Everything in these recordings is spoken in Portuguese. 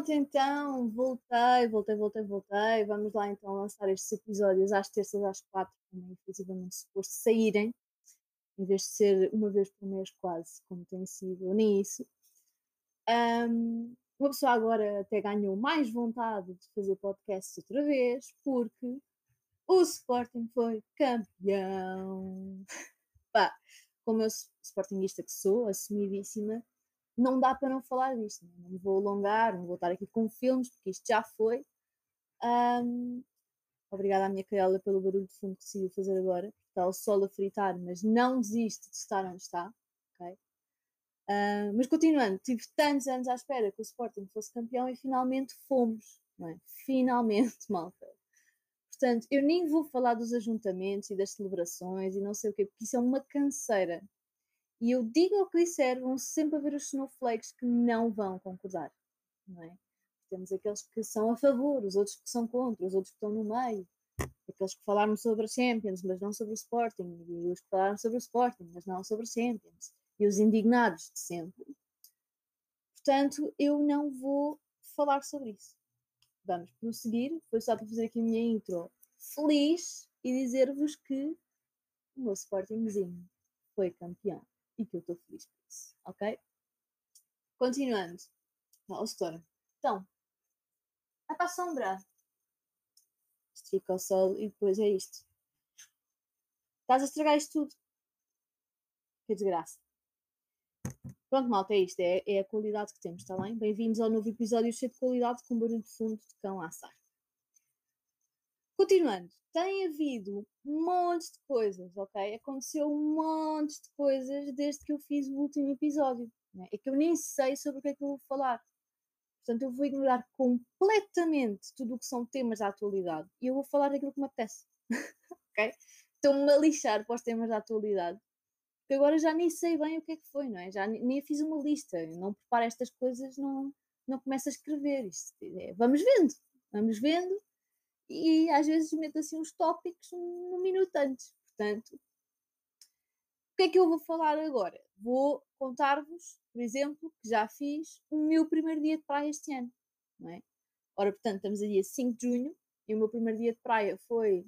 Pronto, então, voltei, voltei, voltei, voltei. Vamos lá então lançar estes episódios às terças às quatro, como efetivamente suposto saírem, em vez de ser uma vez por mês quase, como tem sido, nem isso. Um, uma pessoa agora até ganhou mais vontade de fazer podcast outra vez, porque o Sporting foi campeão. Pá, como eu Sportingista que sou, assumidíssima, não dá para não falar disto. Não, é? não vou alongar, não vou estar aqui com filmes, porque isto já foi. Um, obrigada à minha cadela pelo barulho de fundo que decidiu fazer agora. Está o sol a fritar, mas não desiste de estar onde está. Okay? Uh, mas continuando, tive tantos anos à espera que o Sporting fosse campeão e finalmente fomos. É? Finalmente, malta. Portanto, eu nem vou falar dos ajuntamentos e das celebrações e não sei o quê, porque isso é uma canseira. E eu digo o que disser, vão sempre haver os snowflakes que não vão concordar, não é? Temos aqueles que são a favor, os outros que são contra, os outros que estão no meio, aqueles que falaram sobre a Champions, mas não sobre o Sporting, e os que falaram sobre o Sporting, mas não sobre a Champions, e os indignados de sempre. Portanto, eu não vou falar sobre isso. Vamos prosseguir. Foi só para fazer aqui a minha intro feliz e dizer-vos que o meu Sportingzinho foi campeão e que eu estou feliz por isso, ok? Continuando. Ó, setor. Então, vai para a sombra. Isto fica ao sol e depois é isto. Estás a estragar isto tudo. Que desgraça. Pronto, malta, é isto. É, é a qualidade que temos, está bem? Bem-vindos ao novo episódio cheio de qualidade com barulho de fundo de cão a assar. Continuando, tem havido um monte de coisas, ok? Aconteceu um monte de coisas desde que eu fiz o último episódio. Né? É que eu nem sei sobre o que é que eu vou falar. Portanto, eu vou ignorar completamente tudo o que são temas da atualidade e eu vou falar daquilo que me apetece. ok? Estou-me a lixar para os temas da atualidade. Porque agora já nem sei bem o que é que foi, não é? Já nem fiz uma lista. não preparo estas coisas, não, não começo a escrever. Isto é, vamos vendo, vamos vendo e às vezes meto assim uns tópicos um minuto antes. Portanto, o que é que eu vou falar agora? Vou contar-vos, por exemplo, que já fiz o meu primeiro dia de praia este ano, não é? Ora, portanto, estamos a dia 5 de junho e o meu primeiro dia de praia foi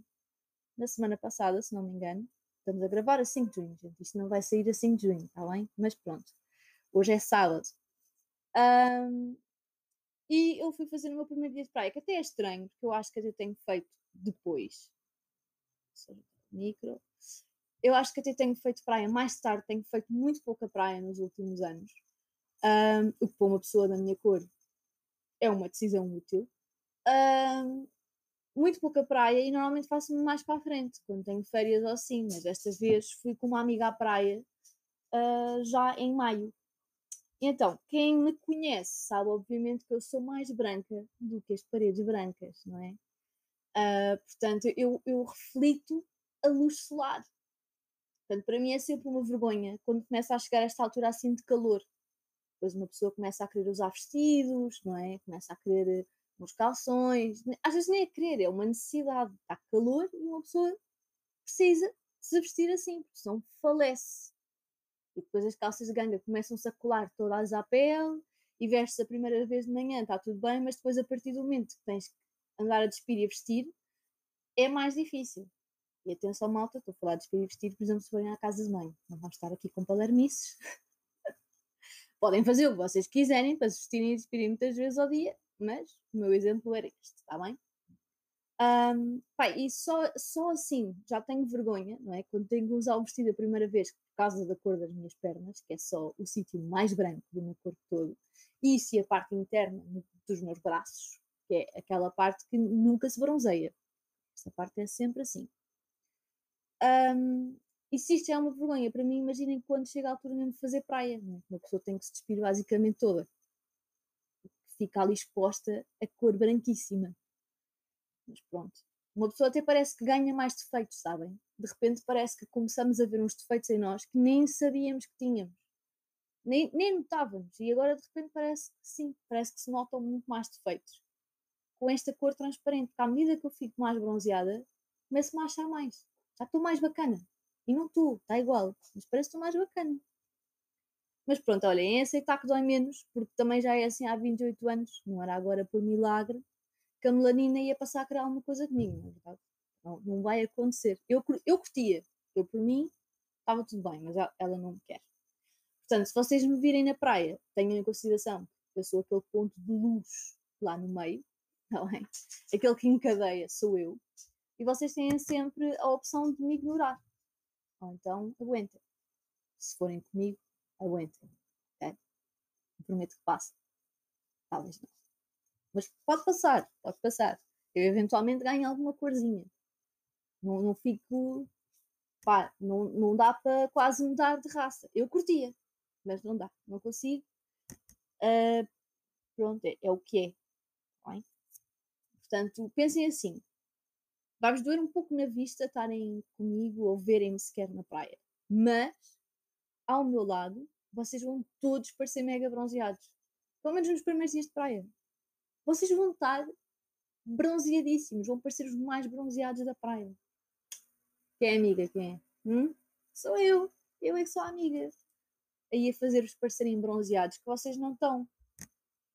na semana passada, se não me engano. Estamos a gravar a 5 de junho, gente. Isto não vai sair a 5 de junho, está bem? Mas pronto. Hoje é sábado. Um, e eu fui fazer o meu primeiro dia de praia, que até é estranho, porque eu acho que até tenho feito depois. Micro. Eu acho que até tenho feito praia mais tarde, tenho feito muito pouca praia nos últimos anos. Um, o que para uma pessoa da minha cor é uma decisão útil. Um, muito pouca praia e normalmente faço mais para a frente, quando tenho férias ou assim, mas desta vez fui com uma amiga à praia uh, já em maio. Então, quem me conhece sabe, obviamente, que eu sou mais branca do que as paredes brancas, não é? Uh, portanto, eu, eu reflito a luz solar. Portanto, para mim é sempre uma vergonha quando começa a chegar a esta altura assim de calor. Depois uma pessoa começa a querer usar vestidos, não é? Começa a querer uns calções. Às vezes nem é querer, é uma necessidade. Está calor e uma pessoa precisa se vestir assim, porque senão falece. E depois as calças de ganga começam-se a colar todas à pele e vestes a primeira vez de manhã, está tudo bem, mas depois a partir do momento que tens que andar a despir e a vestir, é mais difícil. E atenção, malta, estou a falar de despir e vestir, por exemplo, se forem à casa de mãe. Não vamos estar aqui com palermices. Podem fazer o que vocês quiserem para se vestirem e despirem muitas vezes ao dia, mas o meu exemplo era este, está bem? Um, pai, e só, só assim já tenho vergonha, não é? Quando tenho que usar o vestido a primeira vez causa da cor das minhas pernas, que é só o sítio mais branco do meu corpo todo, e se a parte interna dos meus braços, que é aquela parte que nunca se bronzeia. Essa parte é sempre assim. Um, e se isto é uma vergonha para mim, imaginem quando chega a altura mesmo de fazer praia, não é? uma pessoa tem que se despir basicamente toda. Fica ali exposta a cor branquíssima. Mas pronto. Uma pessoa até parece que ganha mais defeitos, sabem? De repente parece que começamos a ver uns defeitos em nós que nem sabíamos que tínhamos. Nem, nem notávamos. E agora de repente parece que sim, parece que se notam muito mais defeitos. Com esta cor transparente, porque à medida que eu fico mais bronzeada, começo-me a achar mais. Já estou mais bacana. E não estou, está igual, mas parece que estou mais bacana. Mas pronto, olha, em aceitar que dói menos, porque também já é assim há 28 anos, não era agora por milagre, que a melanina ia passar a criar alguma coisa comigo, na verdade. Não, não vai acontecer. Eu, eu curtia, eu por mim estava tudo bem, mas ela não me quer. Portanto, se vocês me virem na praia, tenham em consideração que eu sou aquele ponto de luz lá no meio, é? Aquele que encadeia sou eu. E vocês têm sempre a opção de me ignorar. Ou então aguentem. Se forem comigo, aguentem. Okay? prometo que passa. Talvez não. Mas pode passar, pode passar. Eu eventualmente ganho alguma corzinha. Não, não fico. Pá, não, não dá para quase mudar de raça. Eu curtia, mas não dá, não consigo. Uh, pronto, é, é, o que é. Tá bem? Portanto, pensem assim: vai-vos doer um pouco na vista estarem comigo ou verem-me sequer na praia, mas ao meu lado vocês vão todos parecer mega bronzeados. Pelo menos nos primeiros dias de praia. Vocês vão estar bronzeadíssimos, vão parecer os mais bronzeados da praia. Quem é amiga? Quem é? Hum? Sou eu. Eu é que sou a amiga. Aí a fazer-vos parecerem bronzeados, que vocês não estão.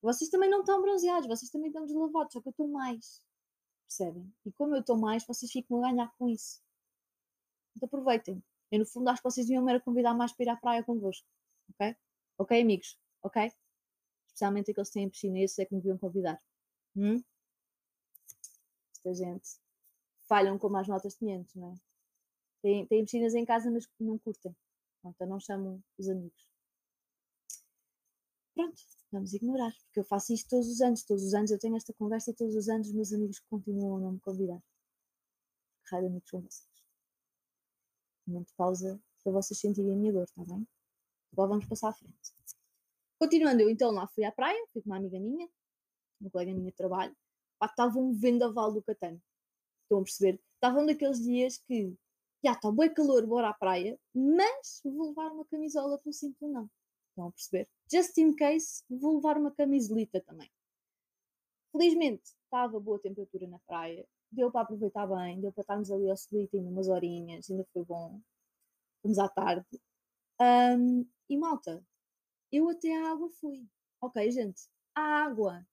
Vocês também não estão bronzeados, vocês também estão deslavados, só que eu estou mais. Percebem? E como eu estou mais, vocês ficam a ganhar com isso. Então aproveitem. Eu, no fundo, acho que vocês deviam me convidar mais para ir à praia convosco. Ok? Ok, amigos? Ok? Especialmente aqueles que têm piscina, esses é que me deviam convidar. Hum? Esta gente falham como as notas de 500, não é? Têm, têm piscinas em casa, mas não curtem. Então não chamam os amigos. Pronto, vamos ignorar, porque eu faço isto todos os anos. Todos os anos eu tenho esta conversa e todos os anos os meus amigos continuam a não me convidar. Que raio de amigos são vocês? Momento de pausa para vocês sentirem a minha dor, está bem? Agora vamos passar à frente. Continuando, eu então lá fui à praia, fui com uma amiga minha, uma colega minha de trabalho, estava um vendaval do Catano. Estão a perceber? Estavam daqueles dias que, já está bem calor, bora à praia, mas vou levar uma camisola pelo simples não. Estão a perceber? Just in case, vou levar uma camisolita também. Felizmente, estava boa temperatura na praia, deu para aproveitar bem, deu para estarmos ali ao solito ainda umas horinhas, ainda foi bom. Fomos à tarde. Um, e malta, eu até à água fui. Ok, gente, a água.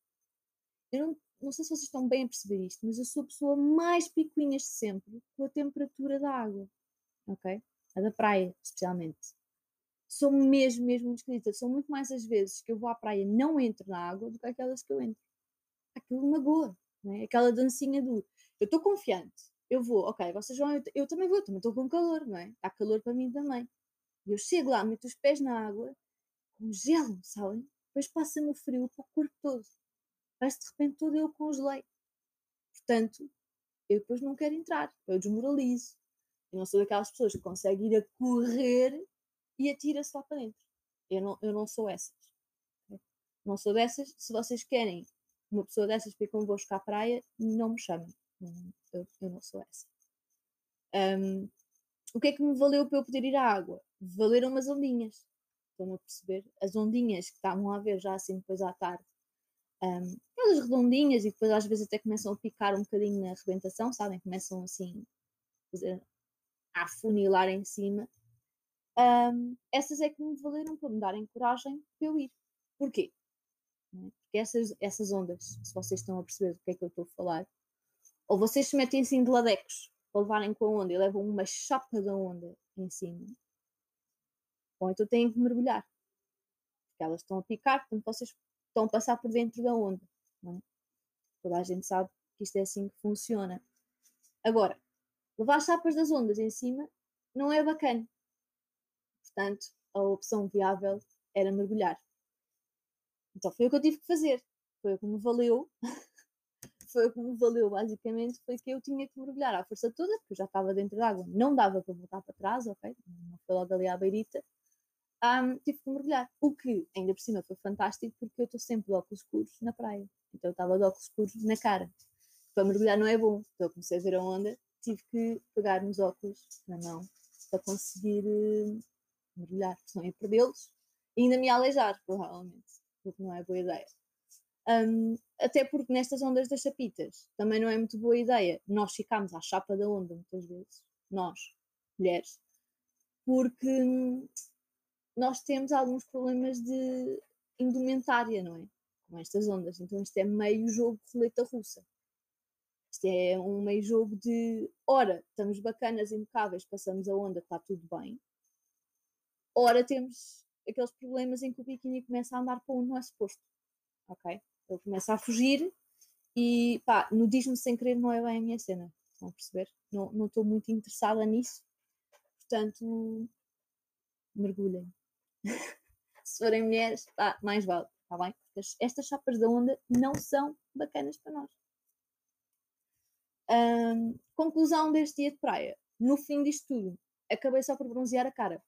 Eu não, não sei se vocês estão bem a perceber isto, mas eu sou a pessoa mais picuinhas de sempre com a temperatura da água. Ok? A da praia, especialmente. Sou mesmo, mesmo muito esquisita. São muito mais as vezes que eu vou à praia e não entro na água do que aquelas que eu entro. Aquilo magoa, não é? Aquela dancinha do eu estou confiante, eu vou, ok, vocês vão, eu, eu também vou, também estou com calor, não é? Está calor para mim também. E eu chego lá, meto os pés na água, congelo, sabem? Depois passa-me o frio para o corpo todo. Parece de repente todo eu congelei. Portanto, eu depois não quero entrar, eu desmoralizo. Eu não sou daquelas pessoas que conseguem ir a correr e atira-se lá para dentro. Eu não, eu não sou essas. Não sou dessas. Se vocês querem uma pessoa dessas para ir convosco à praia, não me chamem. Eu, eu não sou essa. Um, o que é que me valeu para eu poder ir à água? Valeram umas ondinhas. Estão a perceber? As ondinhas que estavam a ver já assim depois à tarde. Um, aquelas redondinhas e depois às vezes até começam a picar um bocadinho na arrebentação, sabem? Começam assim a afunilar em cima. Um, essas é que me valeram para me darem coragem para eu ir. Porquê? Porque essas, essas ondas, se vocês estão a perceber do que é que eu estou a falar, ou vocês se metem assim de ladecos para levarem com a onda e levam uma chapa da onda em cima, ou então têm que mergulhar, porque elas estão a picar, portanto vocês estão a passar por dentro da onda. É? Toda a gente sabe que isto é assim que funciona. Agora, levar chapas das ondas em cima não é bacana. Portanto, a opção viável era mergulhar. Então foi o que eu tive que fazer. Foi o que me valeu foi o que me valeu basicamente, foi que eu tinha que mergulhar à força toda, porque eu já estava dentro da água, não dava para voltar para trás, ok? Não foi logo ali à beirita. Um, tive que mergulhar. O que, ainda por cima, foi fantástico, porque eu estou sempre de óculos escuros na praia. Então eu estava de óculos escuros na cara. Para mergulhar não é bom. Então eu comecei a ver a onda, tive que pegar nos óculos na mão para conseguir uh, mergulhar, senão ia perdê-los e ainda me aleijar, provavelmente, porque não é boa ideia. Um, até porque nestas ondas das chapitas também não é muito boa ideia nós ficarmos à chapa da onda muitas vezes, nós, mulheres, porque nós temos alguns problemas de indumentária, não é? Com estas ondas. Então isto é meio jogo de roleta russa. Isto é um meio jogo de, ora, estamos bacanas, impecáveis, passamos a onda, está tudo bem. Ora, temos aqueles problemas em que o biquíni começa a andar para onde não é suposto. Ok? Ele começa a fugir e pá, nudismo sem querer não é bem a minha cena. Estão a perceber? Não estou muito interessada nisso. Portanto, mergulhem. Se forem mulheres, pá, mais vale, está bem? Porque estas chapas da onda não são bacanas para nós. Um, conclusão deste dia de praia. No fim disto tudo, acabei só por bronzear a cara.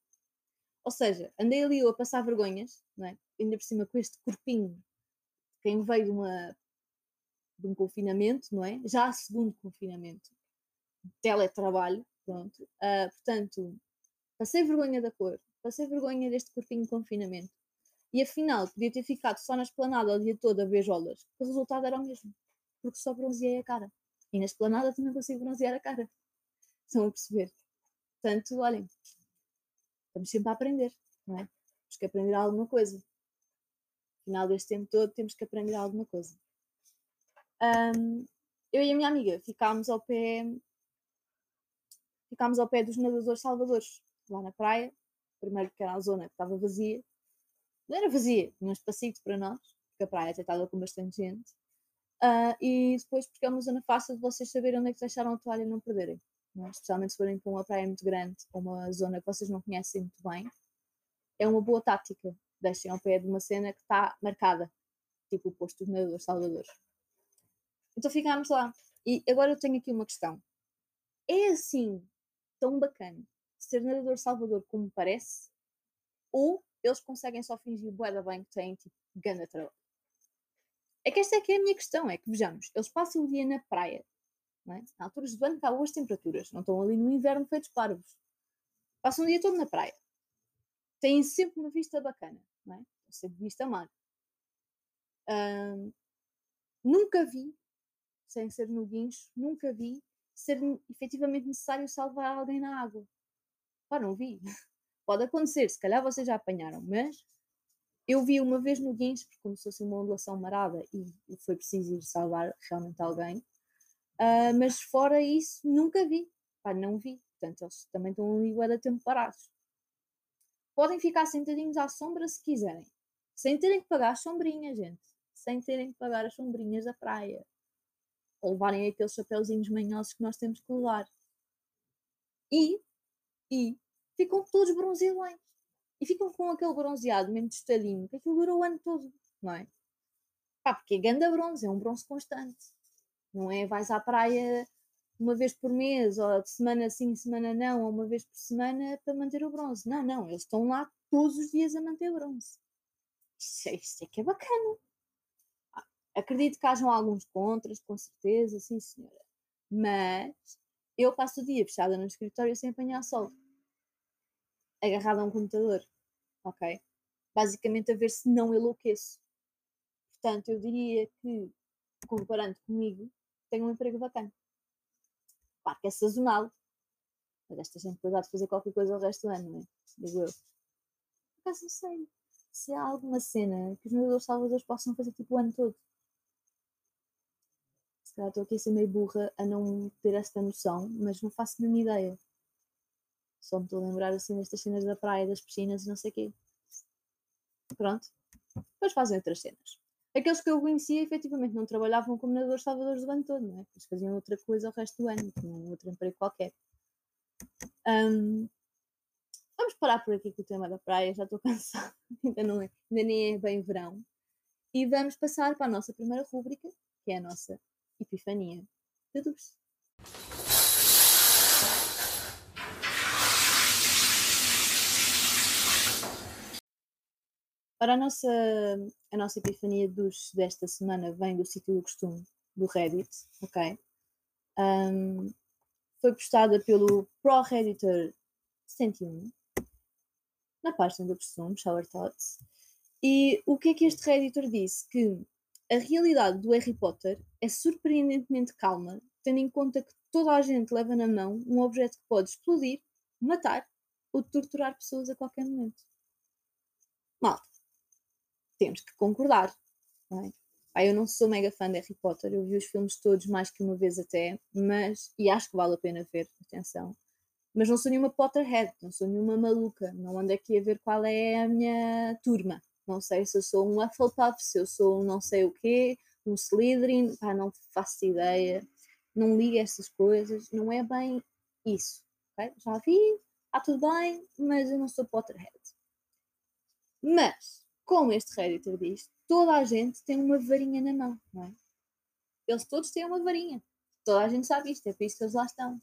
Ou seja, andei ali eu a passar vergonhas, não é? ainda por cima com este corpinho quem veio de, uma, de um confinamento, não é? Já segundo confinamento, teletrabalho, pronto. Uh, portanto, passei vergonha da cor, passei vergonha deste corpinho de confinamento. E afinal, podia ter ficado só na esplanada o dia todo a beijolas. O resultado era o mesmo, porque só bronzeei a cara. E na esplanada também consigo bronzear a cara. Estão a perceber? Portanto, olhem, estamos sempre a aprender, não é? Temos que aprender alguma coisa. No final deste tempo todo, temos que aprender alguma coisa. Um, eu e a minha amiga ficámos ao pé ficámos ao pé dos nadadores salvadores, lá na praia, primeiro que era a zona que estava vazia, não era vazia, tinha um espacito para nós, porque a praia até estava com bastante gente, uh, e depois porque é uma zona fácil de vocês saberem onde é que deixaram a toalha e não perderem, não é? especialmente se forem para uma praia muito grande, ou uma zona que vocês não conhecem muito bem, é uma boa tática, deixem ao pé de uma cena que está marcada, tipo o posto dos nadadores salvadores. Então ficámos lá. E agora eu tenho aqui uma questão. É assim tão bacana ser nadador salvador como parece? Ou eles conseguem só fingir bué bem que têm tipo ganda trabalho? É que esta é que é a minha questão, é que vejamos, eles passam o dia na praia, não é? na alturas do ano está boas temperaturas, não estão ali no inverno feitos parvos. Passam o dia todo na praia. Têm sempre uma vista bacana, não é? Sempre vista mar. nunca vi sem ser no guincho, nunca vi ser efetivamente necessário salvar alguém na água. Pá, não vi. Pode acontecer, se calhar vocês já apanharam, mas eu vi uma vez no guincho, porque começou-se uma ondulação marada e foi preciso ir salvar realmente alguém. Uh, mas fora isso, nunca vi. Pá, não vi. Portanto, eles também estão ali a tempo parados. Podem ficar sentadinhos à sombra se quiserem. Sem terem que pagar as sombrinhas, gente. Sem terem que pagar as sombrinhas da praia ou levarem aqueles chapéuzinhos manhosos que nós temos que levar. E, e ficam todos bronzeados. E ficam com aquele bronzeado mesmo tostadinho, que aquilo dura o ano todo, não é? Pá, porque é ganda bronze, é um bronze constante. Não é vais à praia uma vez por mês, ou de semana sim, semana não, ou uma vez por semana para manter o bronze. Não, não, eles estão lá todos os dias a manter o bronze. Isso, é, isso é que é bacana. Acredito que hajam alguns contras, com certeza, sim senhora. Mas eu passo o dia fechada no escritório sem apanhar sol. Agarrada a um computador. Ok? Basicamente a ver se não enlouqueço. Portanto, eu diria que, comparando comigo, tenho um emprego bacana. Claro que é sazonal. Mas esta gente depois há de fazer qualquer coisa o resto do ano, não é? Digo eu. Por acaso não sei se há alguma cena que os meus salvadores possam fazer tipo o ano todo calhar estou aqui a ser meio burra a não ter esta noção, mas não faço nenhuma ideia. Só me estou a lembrar assim destas cenas da praia, das piscinas e não sei o quê. Pronto. Depois fazem outras cenas. Aqueles que eu conhecia efetivamente não trabalhavam como nadadores salvadores do ano todo, não é? Eles faziam outra coisa o resto do ano, tinham outro emprego qualquer. Um, vamos parar por aqui com o tema da praia, já estou cansada, ainda, não é, ainda nem é bem verão. E vamos passar para a nossa primeira rúbrica, que é a nossa Epifania de luz. Ora, a nossa, a nossa epifania luz desta semana vem do sítio do costume, do Reddit, ok? Um, foi postada pelo ProRedditor 101 na página do costume, Shower Thoughts. E o que é que este Redditor disse? Que a realidade do Harry Potter é surpreendentemente calma, tendo em conta que toda a gente leva na mão um objeto que pode explodir, matar ou torturar pessoas a qualquer momento. malta, temos que concordar. Não é? Ah, eu não sou mega fã de Harry Potter, eu vi os filmes todos mais que uma vez até, mas, e acho que vale a pena ver, atenção. Mas não sou nenhuma Potterhead, não sou nenhuma maluca, não ando aqui a ver qual é a minha turma. Não sei se eu sou um Hufflepuff, se eu sou um não sei o quê, um Slytherin, pá, não faço ideia, não ligo essas coisas, não é bem isso. Já vi, está tudo bem, mas eu não sou Potterhead. Mas, como este Redditor diz, toda a gente tem uma varinha na mão, não é? Eles todos têm uma varinha. Toda a gente sabe isto, é por isso que eles lá estão.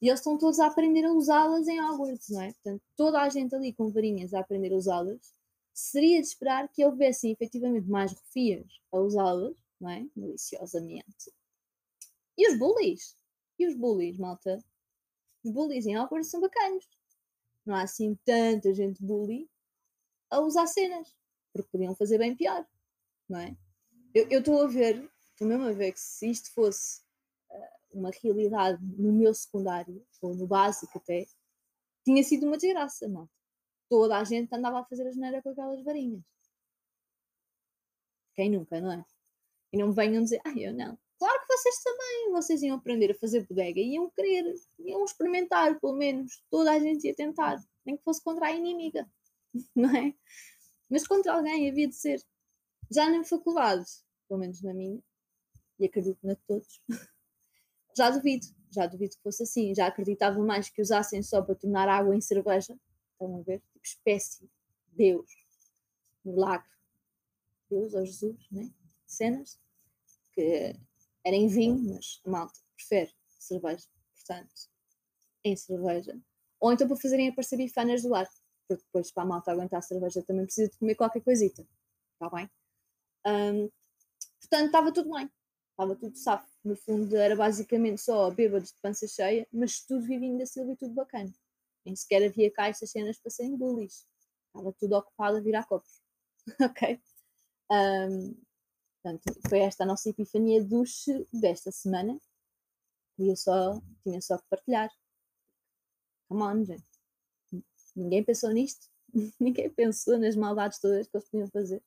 E eles estão todos a aprender a usá-las em Hogwarts, não é? Portanto, toda a gente ali com varinhas a aprender a usá-las, seria de esperar que houvessem efetivamente mais refias a usá-las, não é? Maliciosamente. E os bullies? E os bullies, malta? Os bullies em Hogwarts são bacanos. Não há assim tanta gente bully a usar cenas porque podiam fazer bem pior, não é? Eu estou a ver, estou mesmo a ver que se isto fosse uh, uma realidade no meu secundário, ou no básico até, tinha sido uma desgraça, malta. Toda a gente andava a fazer a geneira com aquelas varinhas. Quem nunca, não é? E não venham dizer, ah, eu não. Claro que vocês também, vocês iam aprender a fazer bodega, iam querer, iam experimentar, pelo menos. Toda a gente ia tentar, nem que fosse contra a inimiga, não é? Mas contra alguém havia de ser. Já na faculdade, pelo menos na minha, e acredito na de todos, já duvido. Já duvido que fosse assim. Já acreditava mais que usassem só para tornar água em cerveja. Estão a ver? Espécie. Deus. Milagre. Deus ou Jesus, né? Cenas. Que era em vinho, mas a malta prefere cerveja. Portanto, em cerveja. Ou então para fazerem aparecer bifanas do ar porque depois para a malta aguentar a cerveja também precisa de comer qualquer coisita. Está bem? Um, portanto, estava tudo bem. Estava tudo safo. No fundo, era basicamente só bêbados de pança cheia, mas tudo vivinho da Silva e tudo bacana. Nem sequer havia cá estas cenas para serem bullies. Estava tudo ocupado a virar copos. ok? Um, portanto, foi esta a nossa epifania duche desta semana. Tinha só, tinha só que partilhar. Come on, gente. Ninguém pensou nisto. Ninguém pensou nas maldades todas que eles podiam fazer.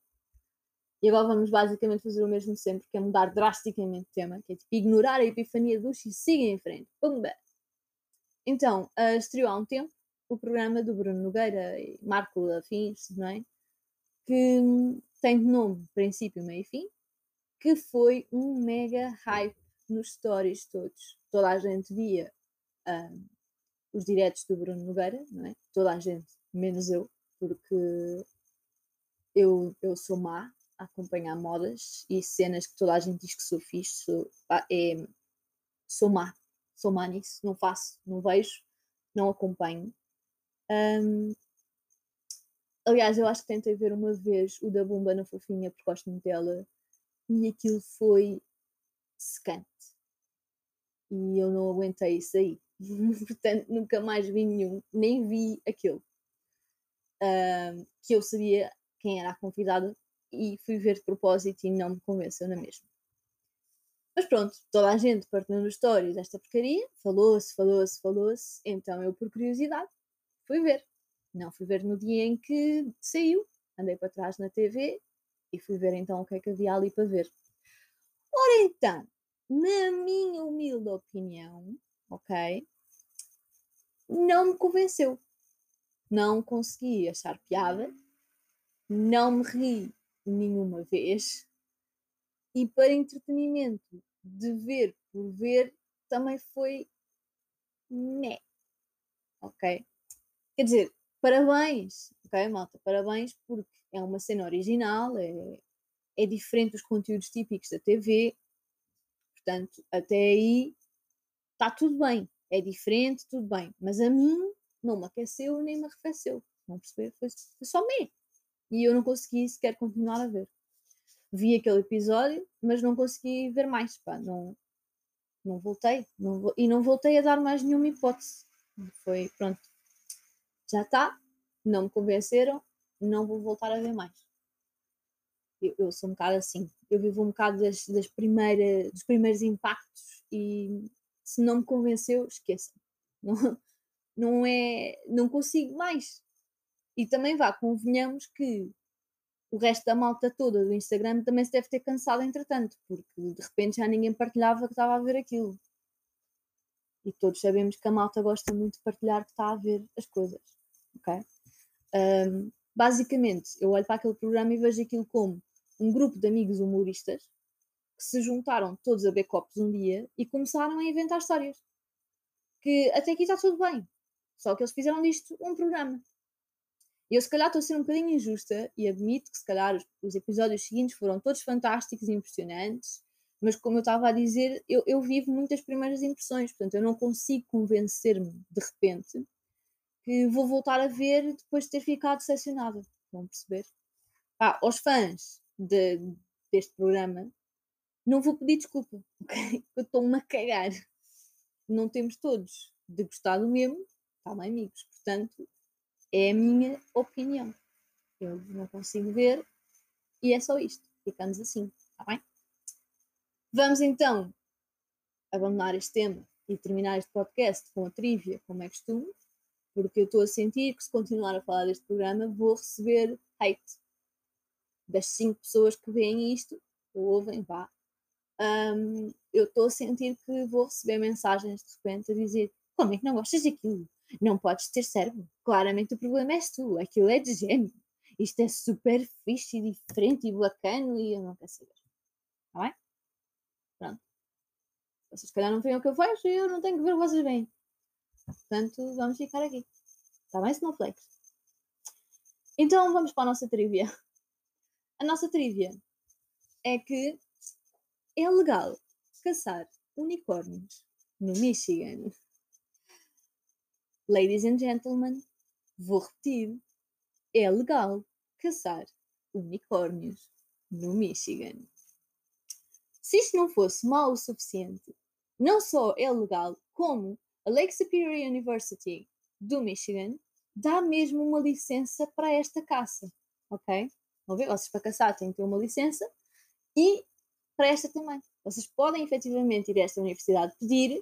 E agora vamos basicamente fazer o mesmo sempre, que é mudar drasticamente de tema, que é tipo ignorar a epifania dos e seguir em frente. Pumba! Então, uh, estreou há um tempo o programa do Bruno Nogueira e Marco Afins, não é? Que tem de nome princípio, meio e fim, que foi um mega hype nos stories todos. Toda a gente via uh, os diretos do Bruno Nogueira, não é? Toda a gente, menos eu, porque eu, eu sou má a acompanhar modas e cenas que toda a gente diz que sou fixe, sou, é, sou má, sou má nisso, não faço, não vejo, não acompanho. Um, aliás, eu acho que tentei ver uma vez o da Bomba na Fofinha, porque gosto muito dela, e aquilo foi secante. E eu não aguentei isso aí. portanto nunca mais vi nenhum, nem vi aquele. Uh, que eu sabia quem era a convidada e fui ver de propósito e não me convenceu na mesma. Mas pronto, toda a gente partilhando histórias desta porcaria, falou-se, falou-se, falou-se, então eu, por curiosidade, fui ver. Não fui ver no dia em que saiu, andei para trás na TV e fui ver então o que é que havia ali para ver. Ora então, na minha humilde opinião, ok? Não me convenceu. Não consegui achar piada, não me ri nenhuma vez e para entretenimento de ver por ver também foi né. Ok? Quer dizer, parabéns, ok, malta? Parabéns porque é uma cena original, é, é diferente dos conteúdos típicos da TV, portanto, até aí está tudo bem, é diferente, tudo bem, mas a mim não me aqueceu nem me arrefeceu. Não perceber? Foi, foi só me. E eu não consegui sequer continuar a ver. Vi aquele episódio, mas não consegui ver mais. Pá, não, não voltei. Não, e não voltei a dar mais nenhuma hipótese. Foi, pronto. Já está. Não me convenceram. Não vou voltar a ver mais. Eu, eu sou um bocado assim. Eu vivo um bocado das, das primeiras, dos primeiros impactos e se não me convenceu, esqueça. Não, não é, não consigo mais. E também vá, convenhamos que o resto da malta toda do Instagram também se deve ter cansado entretanto, porque de repente já ninguém partilhava que estava a ver aquilo. E todos sabemos que a malta gosta muito de partilhar que está a ver as coisas. Ok? Um, basicamente, eu olho para aquele programa e vejo aquilo como um grupo de amigos humoristas que se juntaram todos a beber copos um dia e começaram a inventar histórias. Que até aqui está tudo bem. Só que eles fizeram disto um programa. E eu, se calhar, estou a ser um bocadinho injusta e admito que, se calhar, os, os episódios seguintes foram todos fantásticos e impressionantes, mas, como eu estava a dizer, eu, eu vivo muitas primeiras impressões, portanto, eu não consigo convencer-me de repente que vou voltar a ver depois de ter ficado decepcionada. Vão perceber? Ah, aos fãs de, deste programa, não vou pedir desculpa, ok? Eu estou-me a cagar. Não temos todos de gostar do mesmo, está bem, amigos? Portanto, é a minha opinião. Eu não consigo ver e é só isto. Ficamos assim, está bem? Vamos então abandonar este tema e terminar este podcast com a trivia, como é costume, porque eu estou a sentir que se continuar a falar deste programa vou receber hate das cinco pessoas que veem isto, ou ouvem, vá. Um, eu estou a sentir que vou receber mensagens de repente a dizer como é que não gostas daquilo? Não podes ter cérebro. Claramente o problema és tu. Aquilo é de gênio. Isto é super fixe e diferente e bacana e eu não quero saber. Está bem? Pronto. Vocês se calhar não veem o que eu faço e eu não tenho que ver o que vocês veem. Portanto, vamos ficar aqui. Está bem, Snowflakes? Então vamos para a nossa trivia. A nossa trivia é que é legal caçar unicórnios no Michigan. Ladies and gentlemen, vou repetir: é legal caçar unicórnios no Michigan. Se isto não fosse mal o suficiente, não só é legal, como a Lake Superior University do Michigan dá mesmo uma licença para esta caça, ok? Vão ver? Vocês para caçar têm que ter uma licença e para esta também. Vocês podem efetivamente ir a esta universidade pedir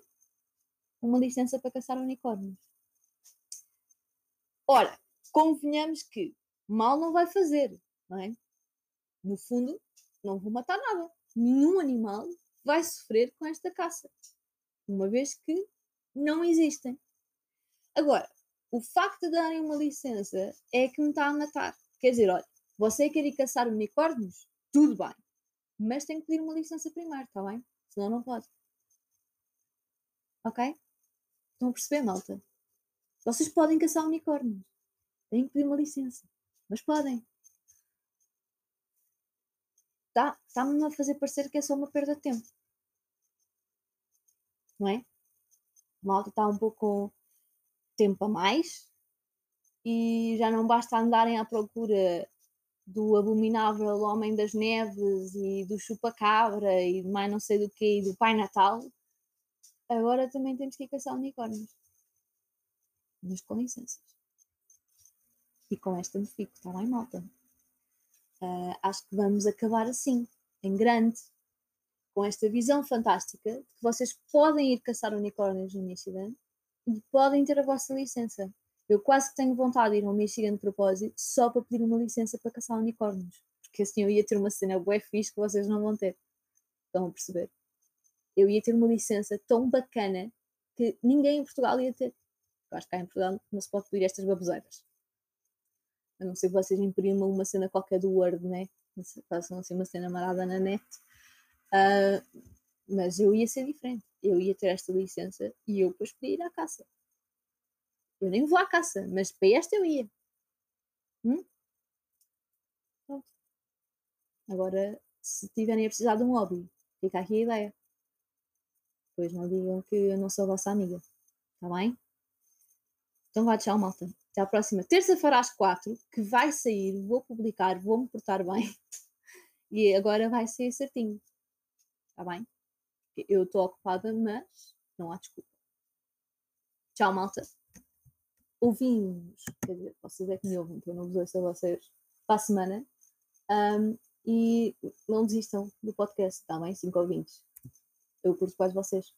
uma licença para caçar unicórnios. Ora, convenhamos que mal não vai fazer, não é? No fundo, não vou matar nada. Nenhum animal vai sofrer com esta caça, uma vez que não existem. Agora, o facto de darem uma licença é que me está a matar. Quer dizer, olha, você quer ir caçar unicórnios? Tudo bem. Mas tem que pedir uma licença primeiro, está bem? Senão não pode. Ok? Estão a perceber, malta? Vocês podem caçar unicórnios. Têm que pedir uma licença. Mas podem. Está-me a fazer parecer que é só uma perda de tempo. Não é? malta está um pouco tempo a mais e já não basta andarem à procura do abominável Homem das Neves e do Chupacabra e mais não sei do que, e do Pai Natal. Agora também temos que caçar unicórnios com licenças. E com esta me fico, está bem, malta? Uh, acho que vamos acabar assim, em grande, com esta visão fantástica de que vocês podem ir caçar unicórnios no Michigan e podem ter a vossa licença. Eu quase que tenho vontade de ir ao Michigan de propósito só para pedir uma licença para caçar unicórnios. Porque assim eu ia ter uma cena bué fixe que vocês não vão ter. Estão a perceber? Eu ia ter uma licença tão bacana que ninguém em Portugal ia ter. Acho que cá em Portugal não se pode pedir estas baboseiras. A não ser que vocês imprimam uma cena qualquer do Word, né? Façam assim uma cena marada na net. Uh, mas eu ia ser diferente. Eu ia ter esta licença e eu depois podia ir à caça. Eu nem vou à caça, mas para esta eu ia. Hum? Pronto. Agora, se tiverem a precisar de um hobby, fica aqui a ideia. Depois não digam que eu não sou a vossa amiga. Está bem? Então vá, tchau, malta. Até à próxima terça-feira às quatro, que vai sair, vou publicar, vou me portar bem. E agora vai ser certinho. Está bem? Eu estou ocupada, mas não há desculpa. Tchau, malta. Ouvimos, quer dizer, vocês é que me ouvem, que eu não vos ouço a vocês, para a semana. Um, e não desistam do podcast, está bem? 5 ouvintes. Eu curto quase vocês.